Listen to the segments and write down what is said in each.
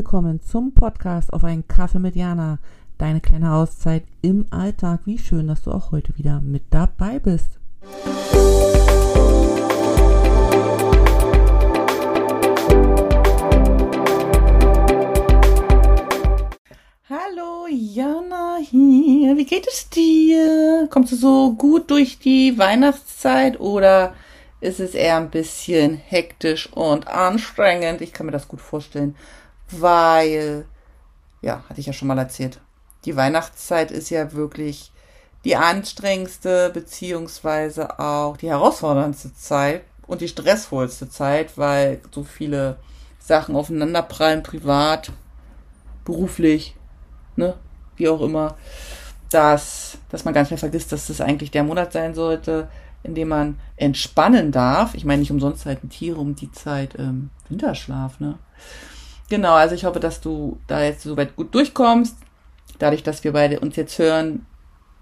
Willkommen zum Podcast auf einen Kaffee mit Jana. Deine kleine Auszeit im Alltag. Wie schön, dass du auch heute wieder mit dabei bist. Hallo Jana hier. Wie geht es dir? Kommst du so gut durch die Weihnachtszeit oder ist es eher ein bisschen hektisch und anstrengend? Ich kann mir das gut vorstellen weil, ja, hatte ich ja schon mal erzählt, die Weihnachtszeit ist ja wirklich die anstrengendste beziehungsweise auch die herausforderndste Zeit und die stressvollste Zeit, weil so viele Sachen aufeinanderprallen, privat, beruflich, ne, wie auch immer, dass, dass man ganz schnell vergisst, dass das eigentlich der Monat sein sollte, in dem man entspannen darf. Ich meine, nicht umsonst halten Tiere um die Zeit ähm, Winterschlaf, ne? Genau, also ich hoffe, dass du da jetzt soweit gut durchkommst. Dadurch, dass wir beide uns jetzt hören,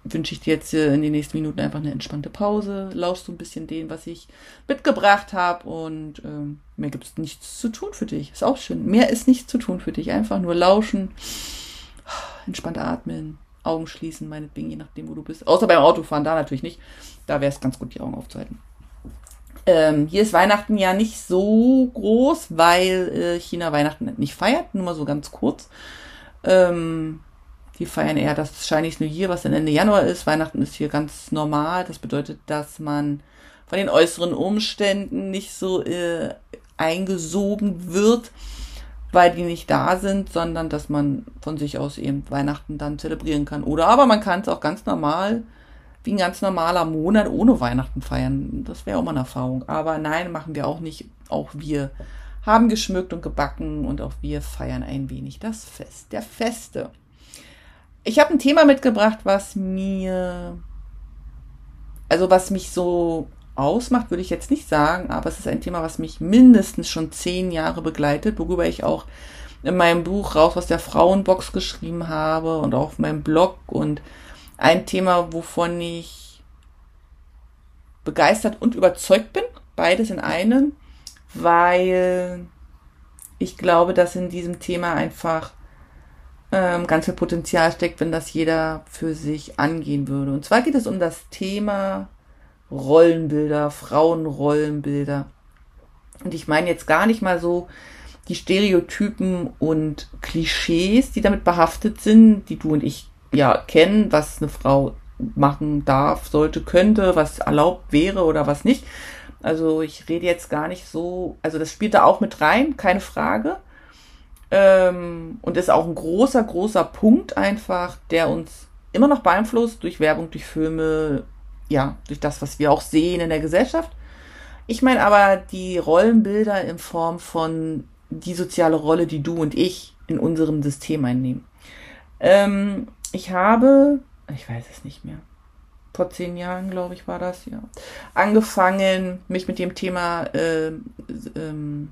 wünsche ich dir jetzt äh, in den nächsten Minuten einfach eine entspannte Pause. Lauschst du ein bisschen den, was ich mitgebracht habe und ähm, mehr gibt es nichts zu tun für dich. Ist auch schön. Mehr ist nichts zu tun für dich. Einfach nur lauschen, entspannt atmen, Augen schließen, meinetwegen, je nachdem, wo du bist. Außer beim Autofahren, da natürlich nicht. Da wäre es ganz gut, die Augen aufzuhalten. Ähm, hier ist Weihnachten ja nicht so groß, weil äh, China Weihnachten nicht feiert, nur mal so ganz kurz. Ähm, die feiern eher das Chinese New Year, was dann Ende Januar ist. Weihnachten ist hier ganz normal. Das bedeutet, dass man von den äußeren Umständen nicht so äh, eingesogen wird, weil die nicht da sind, sondern dass man von sich aus eben Weihnachten dann zelebrieren kann. Oder aber man kann es auch ganz normal wie ein ganz normaler Monat ohne Weihnachten feiern. Das wäre auch mal eine Erfahrung. Aber nein, machen wir auch nicht. Auch wir haben geschmückt und gebacken und auch wir feiern ein wenig das Fest der Feste. Ich habe ein Thema mitgebracht, was mir, also was mich so ausmacht, würde ich jetzt nicht sagen, aber es ist ein Thema, was mich mindestens schon zehn Jahre begleitet, worüber ich auch in meinem Buch Raus aus der Frauenbox geschrieben habe und auch auf meinem Blog und ein Thema, wovon ich begeistert und überzeugt bin. Beides in einem, weil ich glaube, dass in diesem Thema einfach ähm, ganz viel Potenzial steckt, wenn das jeder für sich angehen würde. Und zwar geht es um das Thema Rollenbilder, Frauenrollenbilder. Und ich meine jetzt gar nicht mal so die Stereotypen und Klischees, die damit behaftet sind, die du und ich ja kennen, was eine Frau machen darf, sollte, könnte, was erlaubt wäre oder was nicht. Also ich rede jetzt gar nicht so, also das spielt da auch mit rein, keine Frage. Ähm, und ist auch ein großer, großer Punkt einfach, der uns immer noch beeinflusst durch Werbung, durch Filme, ja, durch das, was wir auch sehen in der Gesellschaft. Ich meine aber die Rollenbilder in Form von die soziale Rolle, die du und ich in unserem System einnehmen. Ähm, ich habe, ich weiß es nicht mehr, vor zehn Jahren, glaube ich, war das, ja, angefangen, mich mit dem Thema äh, ähm,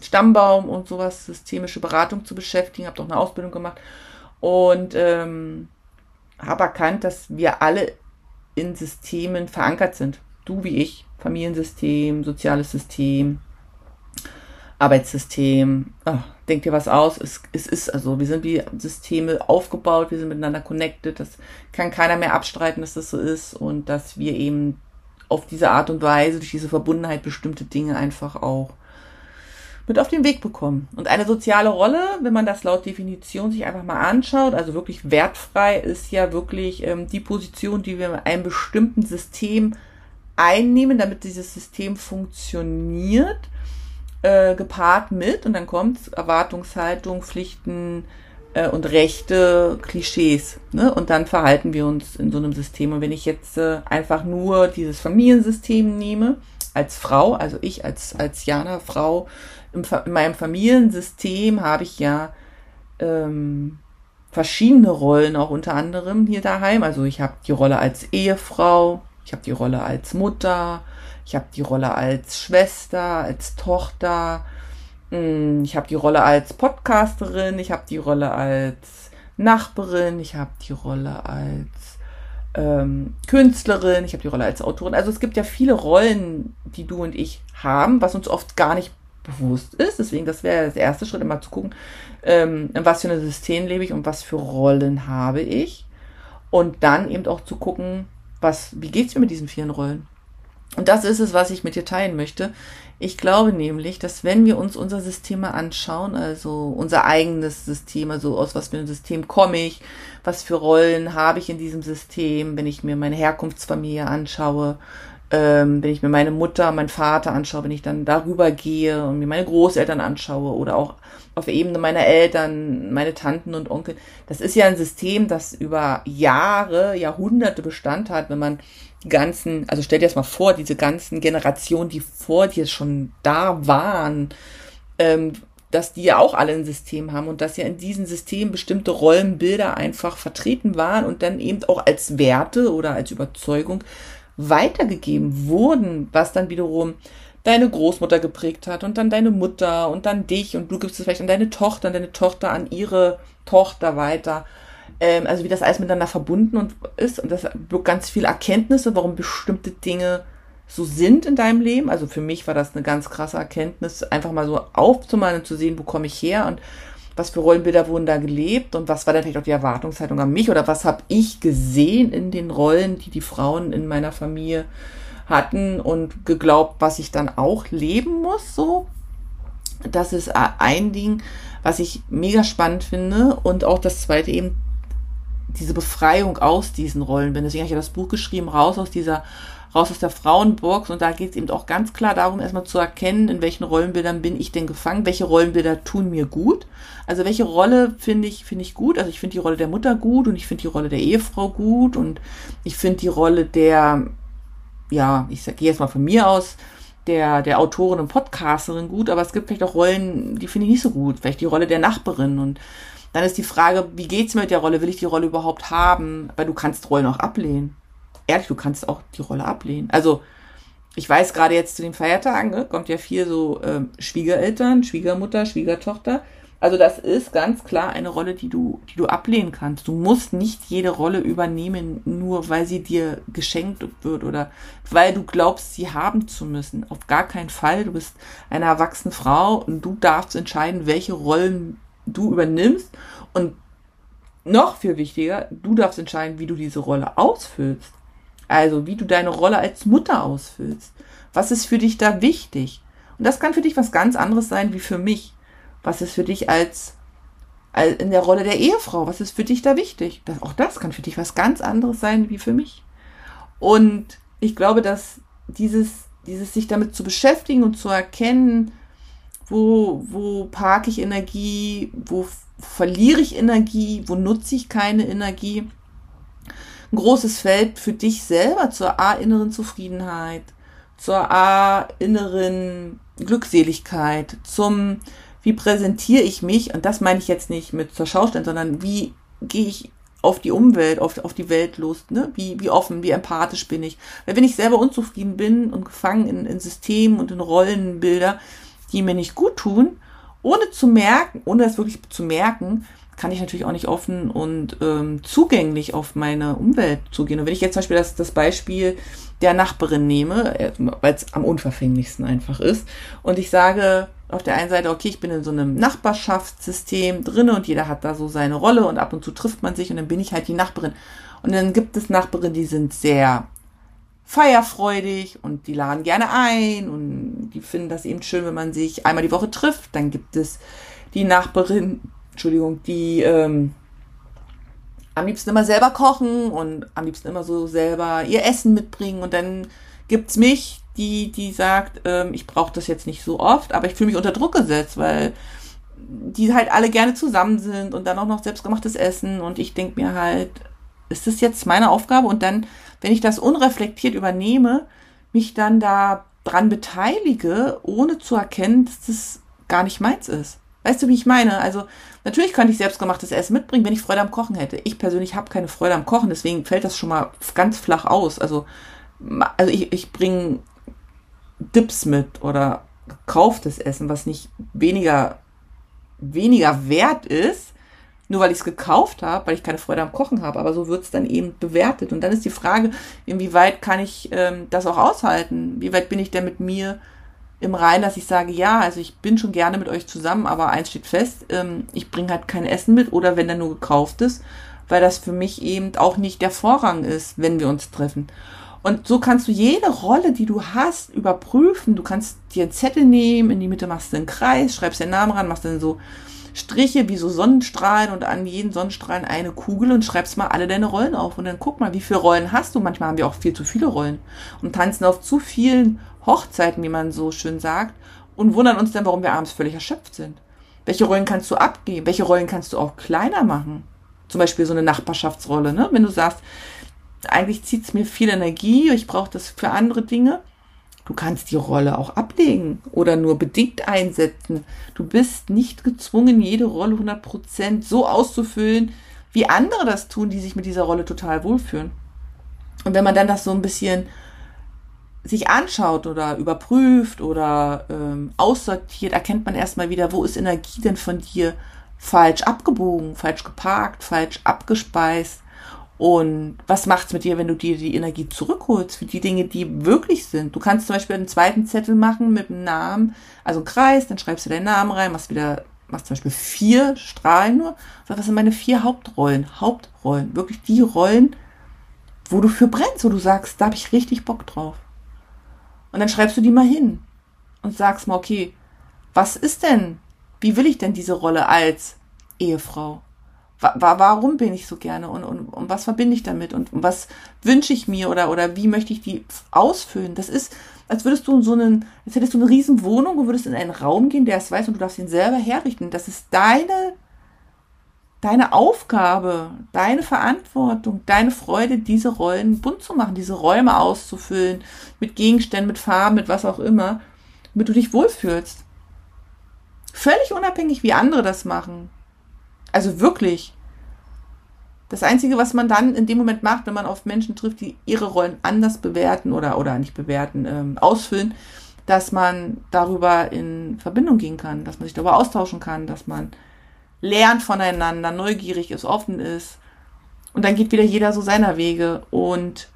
Stammbaum und sowas, systemische Beratung zu beschäftigen, habe doch eine Ausbildung gemacht und ähm, habe erkannt, dass wir alle in Systemen verankert sind. Du wie ich, Familiensystem, soziales System, Arbeitssystem. Oh, denk dir was aus. Es, es ist also, wir sind wie Systeme aufgebaut, wir sind miteinander connected. Das kann keiner mehr abstreiten, dass das so ist und dass wir eben auf diese Art und Weise, durch diese Verbundenheit bestimmte Dinge einfach auch mit auf den Weg bekommen. Und eine soziale Rolle, wenn man das laut Definition sich einfach mal anschaut, also wirklich wertfrei, ist ja wirklich ähm, die Position, die wir in einem bestimmten System einnehmen, damit dieses System funktioniert äh, gepaart mit, und dann kommt Erwartungshaltung, Pflichten äh, und Rechte, Klischees. Ne? Und dann verhalten wir uns in so einem System. Und wenn ich jetzt äh, einfach nur dieses Familiensystem nehme, als Frau, also ich als, als Jana Frau, im, in meinem Familiensystem habe ich ja ähm, verschiedene Rollen, auch unter anderem hier daheim. Also ich habe die Rolle als Ehefrau, ich habe die Rolle als Mutter, ich habe die Rolle als Schwester, als Tochter. Hm, ich habe die Rolle als Podcasterin. Ich habe die Rolle als Nachbarin. Ich habe die Rolle als ähm, Künstlerin. Ich habe die Rolle als Autorin. Also es gibt ja viele Rollen, die du und ich haben, was uns oft gar nicht bewusst ist. Deswegen, das wäre das erste Schritt, immer zu gucken, ähm, in was für ein System lebe ich und was für Rollen habe ich. Und dann eben auch zu gucken, was, wie geht's mir mit diesen vielen Rollen? Und das ist es, was ich mit dir teilen möchte. Ich glaube nämlich, dass wenn wir uns unser System mal anschauen, also unser eigenes System, also aus was für einem System komme ich, was für Rollen habe ich in diesem System, wenn ich mir meine Herkunftsfamilie anschaue, ähm, wenn ich mir meine Mutter, meinen Vater anschaue, wenn ich dann darüber gehe und mir meine Großeltern anschaue oder auch auf Ebene meiner Eltern, meine Tanten und Onkel. Das ist ja ein System, das über Jahre, Jahrhunderte Bestand hat, wenn man ganzen, also stell dir das mal vor, diese ganzen Generationen, die vor dir schon da waren, ähm, dass die ja auch alle ein System haben und dass ja in diesem System bestimmte Rollenbilder einfach vertreten waren und dann eben auch als Werte oder als Überzeugung weitergegeben wurden, was dann wiederum deine Großmutter geprägt hat und dann deine Mutter und dann dich und du gibst es vielleicht an deine Tochter und deine Tochter an ihre Tochter weiter. Ähm, also wie das alles miteinander verbunden und ist und das birgt ganz viel Erkenntnisse, warum bestimmte Dinge so sind in deinem Leben. Also für mich war das eine ganz krasse Erkenntnis, einfach mal so aufzumalen und zu sehen, wo komme ich her und was für Rollenbilder wurden da gelebt und was war dann vielleicht auch die Erwartungshaltung an mich oder was habe ich gesehen in den Rollen, die die Frauen in meiner Familie hatten und geglaubt, was ich dann auch leben muss, so. Das ist ein Ding, was ich mega spannend finde und auch das zweite eben diese Befreiung aus diesen Rollen. Deswegen habe ich ja das Buch geschrieben, raus aus dieser raus aus der Frauenbox und da geht es eben auch ganz klar darum, erstmal zu erkennen, in welchen Rollenbildern bin ich denn gefangen, welche Rollenbilder tun mir gut. Also welche Rolle finde ich, finde ich gut. Also ich finde die Rolle der Mutter gut und ich finde die Rolle der Ehefrau gut und ich finde die Rolle der, ja, ich gehe jetzt mal von mir aus, der, der Autorin und Podcasterin gut, aber es gibt vielleicht auch Rollen, die finde ich nicht so gut. Vielleicht die Rolle der Nachbarin und dann ist die Frage, wie geht's mir mit der Rolle? Will ich die Rolle überhaupt haben? Weil du kannst Rollen auch ablehnen ehrlich, du kannst auch die Rolle ablehnen. Also, ich weiß gerade jetzt zu den Feiertagen, ne, kommt ja viel so ähm, Schwiegereltern, Schwiegermutter, Schwiegertochter. Also das ist ganz klar eine Rolle, die du, die du ablehnen kannst. Du musst nicht jede Rolle übernehmen, nur weil sie dir geschenkt wird oder weil du glaubst, sie haben zu müssen. Auf gar keinen Fall. Du bist eine erwachsene Frau und du darfst entscheiden, welche Rollen du übernimmst. Und noch viel wichtiger, du darfst entscheiden, wie du diese Rolle ausfüllst. Also, wie du deine Rolle als Mutter ausfüllst. Was ist für dich da wichtig? Und das kann für dich was ganz anderes sein wie für mich. Was ist für dich als, als in der Rolle der Ehefrau? Was ist für dich da wichtig? Das, auch das kann für dich was ganz anderes sein wie für mich. Und ich glaube, dass dieses, dieses sich damit zu beschäftigen und zu erkennen, wo, wo parke ich Energie, wo verliere ich Energie, wo nutze ich keine Energie, ein großes Feld für dich selber zur A-inneren Zufriedenheit, zur A-inneren Glückseligkeit, zum wie präsentiere ich mich, und das meine ich jetzt nicht mit zur Schaustellung, sondern wie gehe ich auf die Umwelt, auf, auf die Welt los, ne? Wie, wie offen, wie empathisch bin ich. Weil wenn ich selber unzufrieden bin und gefangen in, in Systemen und in Rollenbilder, die mir nicht gut tun, ohne zu merken, ohne das wirklich zu merken, kann ich natürlich auch nicht offen und ähm, zugänglich auf meine Umwelt zugehen. Und wenn ich jetzt zum Beispiel das, das Beispiel der Nachbarin nehme, äh, weil es am unverfänglichsten einfach ist, und ich sage auf der einen Seite, okay, ich bin in so einem Nachbarschaftssystem drinne und jeder hat da so seine Rolle und ab und zu trifft man sich und dann bin ich halt die Nachbarin. Und dann gibt es Nachbarinnen, die sind sehr feierfreudig und die laden gerne ein und die finden das eben schön, wenn man sich einmal die Woche trifft. Dann gibt es die Nachbarin, Entschuldigung, die ähm, am liebsten immer selber kochen und am liebsten immer so selber ihr Essen mitbringen. Und dann gibt's mich, die, die sagt, ähm, ich brauche das jetzt nicht so oft, aber ich fühle mich unter Druck gesetzt, weil die halt alle gerne zusammen sind und dann auch noch selbstgemachtes Essen. Und ich denke mir halt, ist das jetzt meine Aufgabe? Und dann, wenn ich das unreflektiert übernehme, mich dann da dran beteilige, ohne zu erkennen, dass das gar nicht meins ist. Weißt du, wie ich meine? Also natürlich könnte ich selbstgemachtes Essen mitbringen, wenn ich Freude am Kochen hätte. Ich persönlich habe keine Freude am Kochen, deswegen fällt das schon mal ganz flach aus. Also, also ich, ich bringe Dips mit oder gekauftes Essen, was nicht weniger, weniger wert ist, nur weil ich es gekauft habe, weil ich keine Freude am Kochen habe. Aber so wird es dann eben bewertet. Und dann ist die Frage, inwieweit kann ich ähm, das auch aushalten? Wie weit bin ich denn mit mir im Rein, dass ich sage, ja, also ich bin schon gerne mit euch zusammen, aber eins steht fest, ähm, ich bringe halt kein Essen mit oder wenn dann nur gekauft ist, weil das für mich eben auch nicht der Vorrang ist, wenn wir uns treffen. Und so kannst du jede Rolle, die du hast, überprüfen. Du kannst dir einen Zettel nehmen, in die Mitte machst du einen Kreis, schreibst den Namen ran, machst dann so Striche wie so Sonnenstrahlen und an jeden Sonnenstrahlen eine Kugel und schreibst mal alle deine Rollen auf. Und dann guck mal, wie viele Rollen hast du. Manchmal haben wir auch viel zu viele Rollen und tanzen auf zu vielen Hochzeiten, wie man so schön sagt, und wundern uns dann, warum wir abends völlig erschöpft sind. Welche Rollen kannst du abgeben? Welche Rollen kannst du auch kleiner machen? Zum Beispiel so eine Nachbarschaftsrolle, ne? Wenn du sagst, eigentlich zieht es mir viel Energie, ich brauche das für andere Dinge. Du kannst die Rolle auch ablegen oder nur bedingt einsetzen. Du bist nicht gezwungen, jede Rolle 100% so auszufüllen, wie andere das tun, die sich mit dieser Rolle total wohlfühlen. Und wenn man dann das so ein bisschen sich anschaut oder überprüft oder ähm, aussortiert, erkennt man erstmal wieder, wo ist Energie denn von dir falsch abgebogen, falsch geparkt, falsch abgespeist und was macht's mit dir, wenn du dir die Energie zurückholst für die Dinge, die wirklich sind? Du kannst zum Beispiel einen zweiten Zettel machen mit einem Namen, also einen Kreis, dann schreibst du deinen Namen rein, machst wieder, machst zum Beispiel vier Strahlen nur. Sag, was sind meine vier Hauptrollen? Hauptrollen. Wirklich die Rollen, wo du für brennst, wo du sagst, da habe ich richtig Bock drauf. Und dann schreibst du die mal hin und sagst mal, okay, was ist denn, wie will ich denn diese Rolle als Ehefrau? Wa warum bin ich so gerne und, und, und was verbinde ich damit und, und was wünsche ich mir oder, oder wie möchte ich die ausfüllen? Das ist, als würdest du in so einen, als hättest du eine riesen Wohnung und würdest in einen Raum gehen, der es weiß und du darfst ihn selber herrichten. Das ist deine, deine Aufgabe, deine Verantwortung, deine Freude, diese Rollen bunt zu machen, diese Räume auszufüllen, mit Gegenständen, mit Farben, mit was auch immer, damit du dich wohlfühlst. Völlig unabhängig, wie andere das machen. Also wirklich. Das Einzige, was man dann in dem Moment macht, wenn man auf Menschen trifft, die ihre Rollen anders bewerten oder, oder nicht bewerten, ähm, ausfüllen, dass man darüber in Verbindung gehen kann, dass man sich darüber austauschen kann, dass man lernt voneinander, neugierig ist, offen ist. Und dann geht wieder jeder so seiner Wege. Und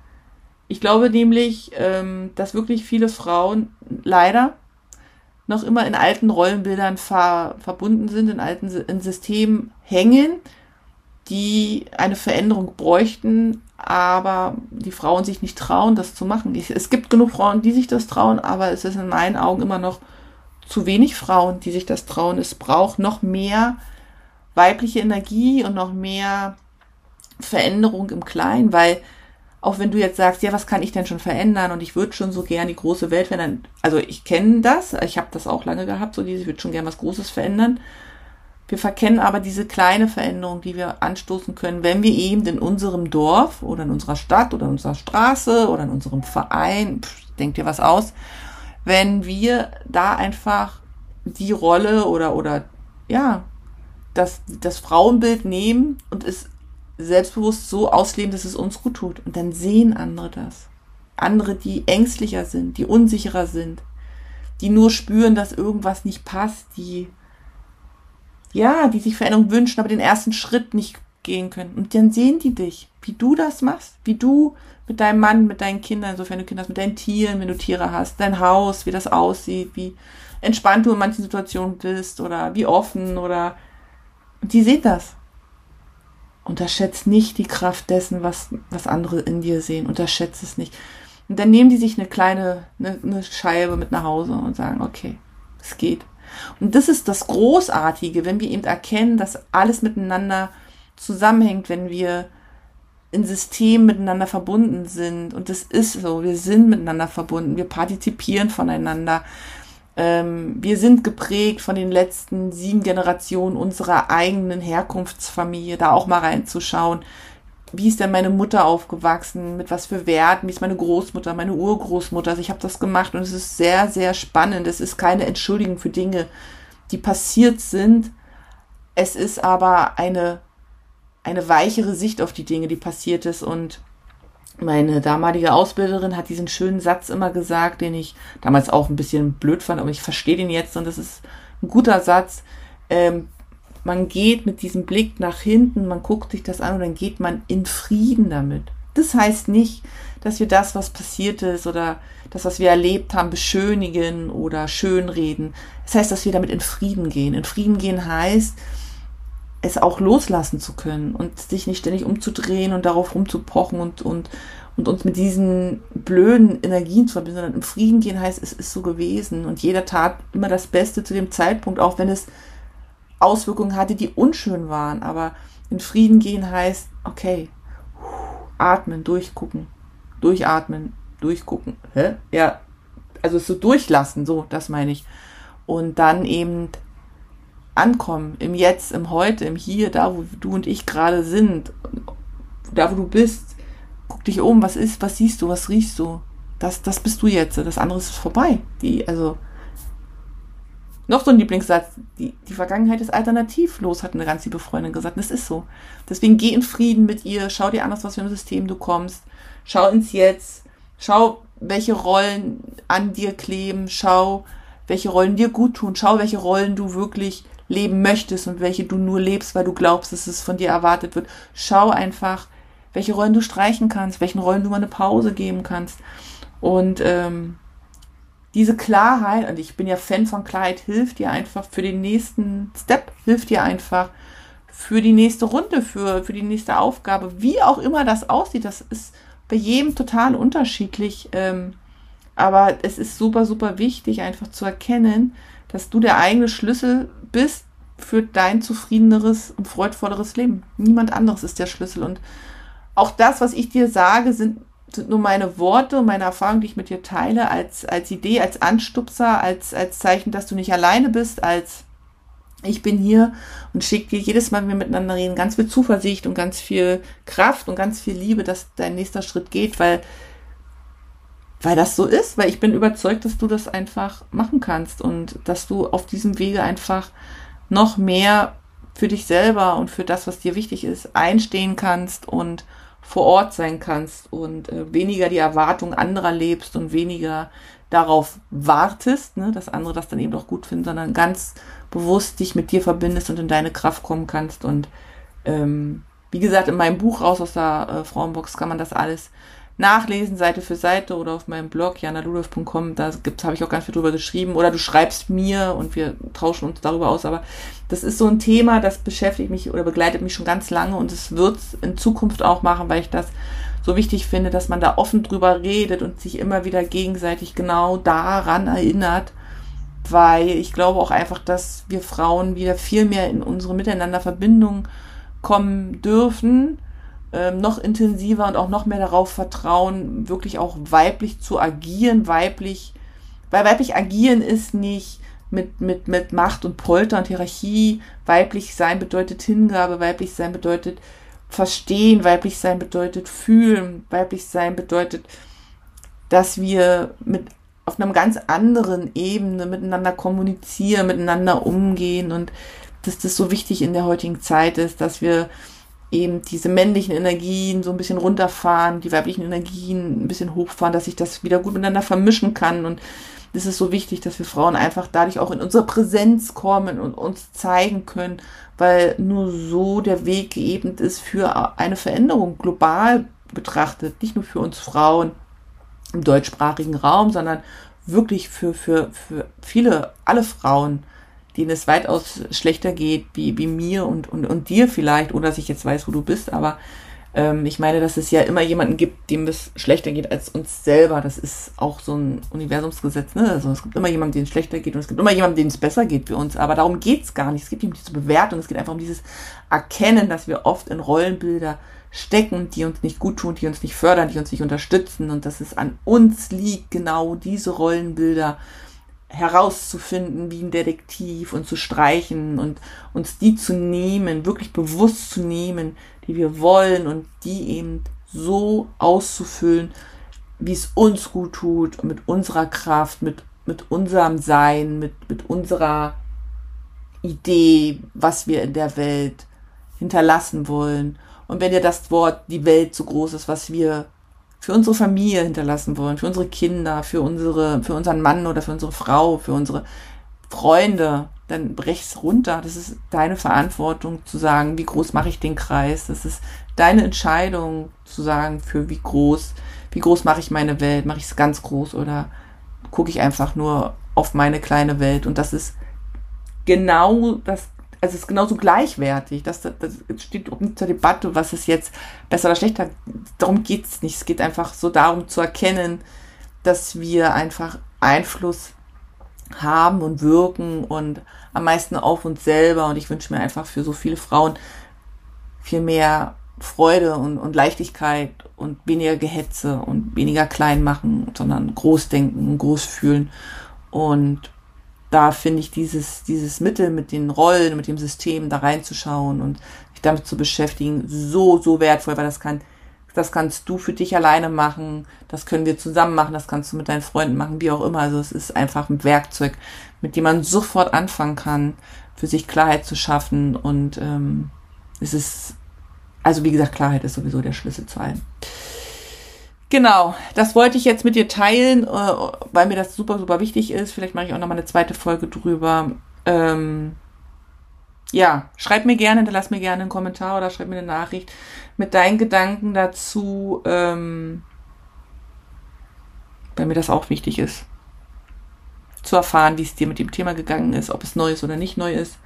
ich glaube nämlich, ähm, dass wirklich viele Frauen leider noch immer in alten Rollenbildern ver verbunden sind, in alten in Systemen hängen, die eine Veränderung bräuchten, aber die Frauen sich nicht trauen, das zu machen. Es gibt genug Frauen, die sich das trauen, aber es ist in meinen Augen immer noch zu wenig Frauen, die sich das trauen. Es braucht noch mehr weibliche Energie und noch mehr Veränderung im Kleinen, weil auch wenn du jetzt sagst, ja, was kann ich denn schon verändern und ich würde schon so gern die große Welt verändern. Also ich kenne das, ich habe das auch lange gehabt, so diese, ich würde schon gern was Großes verändern. Wir verkennen aber diese kleine Veränderung, die wir anstoßen können, wenn wir eben in unserem Dorf oder in unserer Stadt oder in unserer Straße oder in unserem Verein, denkt dir was aus, wenn wir da einfach die Rolle oder, oder, ja, das, das Frauenbild nehmen und es selbstbewusst so ausleben, dass es uns gut tut. Und dann sehen andere das. Andere, die ängstlicher sind, die unsicherer sind, die nur spüren, dass irgendwas nicht passt, die, ja, die sich Veränderung wünschen, aber den ersten Schritt nicht gehen können. Und dann sehen die dich, wie du das machst, wie du mit deinem Mann, mit deinen Kindern, insofern du Kinder hast, mit deinen Tieren, wenn du Tiere hast, dein Haus, wie das aussieht, wie entspannt du in manchen Situationen bist oder wie offen oder, und die sehen das. Unterschätzt nicht die Kraft dessen, was, was andere in dir sehen. Unterschätzt es nicht. Und dann nehmen die sich eine kleine, eine, eine Scheibe mit nach Hause und sagen, okay, es geht. Und das ist das Großartige, wenn wir eben erkennen, dass alles miteinander zusammenhängt, wenn wir in Systemen miteinander verbunden sind. Und das ist so, wir sind miteinander verbunden, wir partizipieren voneinander. Ähm, wir sind geprägt von den letzten sieben Generationen unserer eigenen Herkunftsfamilie, da auch mal reinzuschauen. Wie ist denn meine Mutter aufgewachsen? Mit was für Werten? Wie ist meine Großmutter, meine Urgroßmutter? Also ich habe das gemacht und es ist sehr, sehr spannend. Es ist keine Entschuldigung für Dinge, die passiert sind. Es ist aber eine, eine weichere Sicht auf die Dinge, die passiert ist und meine damalige Ausbilderin hat diesen schönen Satz immer gesagt, den ich damals auch ein bisschen blöd fand, aber ich verstehe den jetzt und das ist ein guter Satz. Ähm, man geht mit diesem Blick nach hinten, man guckt sich das an und dann geht man in Frieden damit. Das heißt nicht, dass wir das, was passiert ist oder das, was wir erlebt haben, beschönigen oder schönreden. Das heißt, dass wir damit in Frieden gehen. In Frieden gehen heißt, es auch loslassen zu können und sich nicht ständig umzudrehen und darauf rumzupochen und, und, und uns mit diesen blöden Energien zu verbinden, sondern im Frieden gehen heißt, es ist so gewesen und jeder tat immer das Beste zu dem Zeitpunkt, auch wenn es Auswirkungen hatte, die unschön waren. Aber in Frieden gehen heißt, okay, atmen, durchgucken, durchatmen, durchgucken. Hä? Ja, also so durchlassen, so, das meine ich. Und dann eben ankommen, im Jetzt, im Heute, im Hier, da, wo du und ich gerade sind, da, wo du bist. Guck dich um, was ist, was siehst du, was riechst du? Das, das bist du jetzt, das andere ist vorbei. Die, also, noch so ein Lieblingssatz, die, die Vergangenheit ist alternativlos, hat eine ganz liebe Freundin gesagt. Das ist so. Deswegen geh in Frieden mit ihr, schau dir an, aus was für ein System du kommst, schau ins Jetzt, schau, welche Rollen an dir kleben, schau, welche Rollen dir gut tun, schau, welche Rollen du wirklich leben möchtest und welche du nur lebst, weil du glaubst, dass es von dir erwartet wird. Schau einfach, welche Rollen du streichen kannst, welchen Rollen du mal eine Pause geben kannst. Und ähm, diese Klarheit, und ich bin ja Fan von Klarheit, hilft dir einfach für den nächsten Step, hilft dir einfach für die nächste Runde, für, für die nächste Aufgabe, wie auch immer das aussieht. Das ist bei jedem total unterschiedlich. Ähm, aber es ist super, super wichtig, einfach zu erkennen, dass du der eigene Schlüssel bist für dein zufriedeneres und freudvolleres Leben. Niemand anderes ist der Schlüssel. Und auch das, was ich dir sage, sind, sind nur meine Worte und meine Erfahrungen, die ich mit dir teile, als, als Idee, als Anstupser, als, als Zeichen, dass du nicht alleine bist, als ich bin hier und schicke dir jedes Mal, wenn wir miteinander reden, ganz viel Zuversicht und ganz viel Kraft und ganz viel Liebe, dass dein nächster Schritt geht, weil weil das so ist, weil ich bin überzeugt, dass du das einfach machen kannst und dass du auf diesem Wege einfach noch mehr für dich selber und für das, was dir wichtig ist, einstehen kannst und vor Ort sein kannst und äh, weniger die Erwartung anderer lebst und weniger darauf wartest, ne, dass andere das dann eben auch gut finden, sondern ganz bewusst dich mit dir verbindest und in deine Kraft kommen kannst. Und ähm, wie gesagt, in meinem Buch raus aus der äh, Frauenbox kann man das alles nachlesen, Seite für Seite oder auf meinem Blog janaludolf.com, da gibt's, habe ich auch ganz viel drüber geschrieben. Oder du schreibst mir und wir tauschen uns darüber aus. Aber das ist so ein Thema, das beschäftigt mich oder begleitet mich schon ganz lange und es wird's in Zukunft auch machen, weil ich das so wichtig finde, dass man da offen drüber redet und sich immer wieder gegenseitig genau daran erinnert, weil ich glaube auch einfach, dass wir Frauen wieder viel mehr in unsere Miteinander Verbindung kommen dürfen ähm, noch intensiver und auch noch mehr darauf vertrauen, wirklich auch weiblich zu agieren, weiblich, weil weiblich agieren ist nicht mit, mit, mit Macht und Polter und Hierarchie. Weiblich sein bedeutet Hingabe, weiblich sein bedeutet verstehen, weiblich sein bedeutet fühlen, weiblich sein bedeutet, dass wir mit auf einer ganz anderen Ebene miteinander kommunizieren, miteinander umgehen und dass das so wichtig in der heutigen Zeit ist, dass wir eben diese männlichen Energien so ein bisschen runterfahren, die weiblichen Energien ein bisschen hochfahren, dass sich das wieder gut miteinander vermischen kann. Und es ist so wichtig, dass wir Frauen einfach dadurch auch in unsere Präsenz kommen und uns zeigen können, weil nur so der Weg geebnet ist für eine Veränderung global betrachtet, nicht nur für uns Frauen im deutschsprachigen Raum, sondern wirklich für, für, für viele, alle Frauen denen es weitaus schlechter geht, wie, wie mir und, und, und dir vielleicht, ohne dass ich jetzt weiß, wo du bist, aber ähm, ich meine, dass es ja immer jemanden gibt, dem es schlechter geht als uns selber. Das ist auch so ein Universumsgesetz, ne? Also es gibt immer jemanden, dem es schlechter geht und es gibt immer jemanden, dem es besser geht wie uns. Aber darum geht's gar nicht. Es gibt nicht diese Bewertung, es geht einfach um dieses Erkennen, dass wir oft in Rollenbilder stecken, die uns nicht gut tun, die uns nicht fördern, die uns nicht unterstützen und dass es an uns liegt, genau diese Rollenbilder herauszufinden wie ein Detektiv und zu streichen und uns die zu nehmen, wirklich bewusst zu nehmen, die wir wollen und die eben so auszufüllen, wie es uns gut tut, mit unserer Kraft, mit, mit unserem Sein, mit, mit unserer Idee, was wir in der Welt hinterlassen wollen. Und wenn dir das Wort die Welt so groß ist, was wir für unsere Familie hinterlassen wollen, für unsere Kinder, für unsere, für unseren Mann oder für unsere Frau, für unsere Freunde, dann brech's runter. Das ist deine Verantwortung zu sagen, wie groß mache ich den Kreis. Das ist deine Entscheidung zu sagen, für wie groß, wie groß mache ich meine Welt? Mache ich es ganz groß oder gucke ich einfach nur auf meine kleine Welt? Und das ist genau das, also es ist genauso gleichwertig. Das, das steht nicht zur Debatte, was ist jetzt besser oder schlechter. Darum geht es nicht. Es geht einfach so darum zu erkennen, dass wir einfach Einfluss haben und wirken und am meisten auf uns selber. Und ich wünsche mir einfach für so viele Frauen viel mehr Freude und, und Leichtigkeit und weniger Gehetze und weniger klein machen, sondern groß denken und groß fühlen. Und da finde ich dieses, dieses Mittel mit den Rollen, mit dem System da reinzuschauen und sich damit zu beschäftigen, so, so wertvoll, weil das kann, das kannst du für dich alleine machen, das können wir zusammen machen, das kannst du mit deinen Freunden machen, wie auch immer. Also es ist einfach ein Werkzeug, mit dem man sofort anfangen kann, für sich Klarheit zu schaffen und ähm, es ist, also wie gesagt, Klarheit ist sowieso der Schlüssel zu allem. Genau, das wollte ich jetzt mit dir teilen, äh, weil mir das super, super wichtig ist. Vielleicht mache ich auch noch mal eine zweite Folge drüber. Ähm, ja, schreib mir gerne, lass mir gerne einen Kommentar oder schreib mir eine Nachricht mit deinen Gedanken dazu, ähm, weil mir das auch wichtig ist, zu erfahren, wie es dir mit dem Thema gegangen ist, ob es neu ist oder nicht neu ist.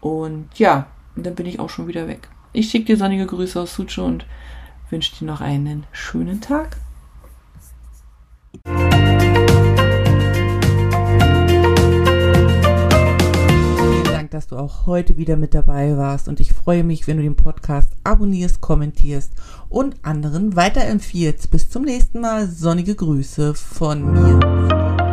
Und ja, und dann bin ich auch schon wieder weg. Ich schicke dir sonnige Grüße aus Sucho und wünsche dir noch einen schönen Tag. Vielen Dank, dass du auch heute wieder mit dabei warst und ich freue mich, wenn du den Podcast abonnierst, kommentierst und anderen weiterempfiehlst. Bis zum nächsten Mal. Sonnige Grüße von mir.